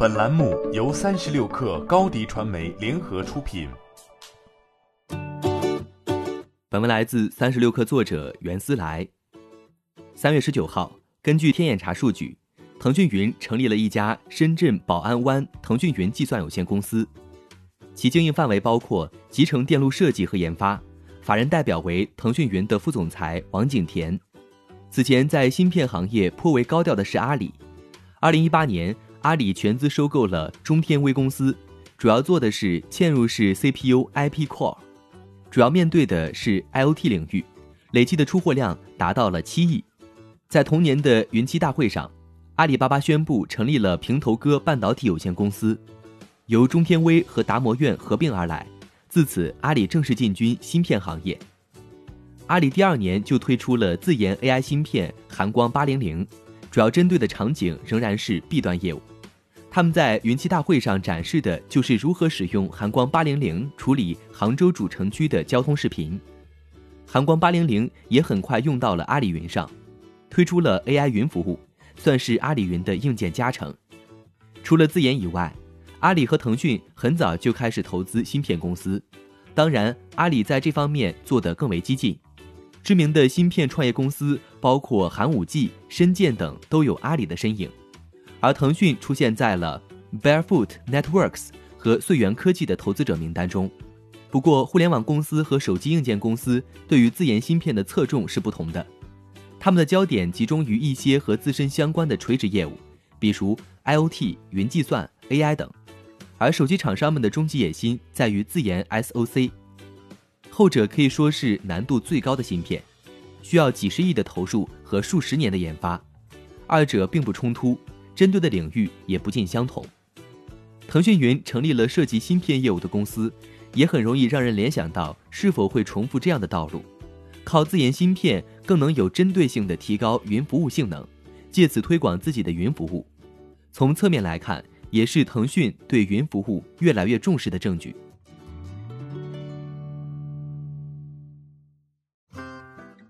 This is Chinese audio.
本栏目由三十六氪高低传媒联合出品。本文来自三十六氪作者袁思来。三月十九号，根据天眼查数据，腾讯云成立了一家深圳宝安湾腾讯云计算有限公司，其经营范围包括集成电路设计和研发。法人代表为腾讯云的副总裁王景田。此前在芯片行业颇为高调的是阿里。二零一八年。阿里全资收购了中天微公司，主要做的是嵌入式 CPU IP Core，主要面对的是 IoT 领域，累计的出货量达到了七亿。在同年的云栖大会上，阿里巴巴宣布成立了平头哥半导体有限公司，由中天微和达摩院合并而来。自此，阿里正式进军芯片行业。阿里第二年就推出了自研 AI 芯片寒光八零零。主要针对的场景仍然是 B 端业务。他们在云栖大会上展示的就是如何使用寒光八零零处理杭州主城区的交通视频。寒光八零零也很快用到了阿里云上，推出了 AI 云服务，算是阿里云的硬件加成。除了自研以外，阿里和腾讯很早就开始投资芯片公司，当然阿里在这方面做得更为激进。知名的芯片创业公司包括寒武纪、深建等，都有阿里的身影。而腾讯出现在了 Barefoot Networks 和穗源科技的投资者名单中。不过，互联网公司和手机硬件公司对于自研芯片的侧重是不同的，他们的焦点集中于一些和自身相关的垂直业务，比如 IoT、云计算、AI 等。而手机厂商们的终极野心在于自研 SOC。后者可以说是难度最高的芯片，需要几十亿的投入和数十年的研发。二者并不冲突，针对的领域也不尽相同。腾讯云成立了涉及芯片业务的公司，也很容易让人联想到是否会重复这样的道路：靠自研芯片更能有针对性的提高云服务性能，借此推广自己的云服务。从侧面来看，也是腾讯对云服务越来越重视的证据。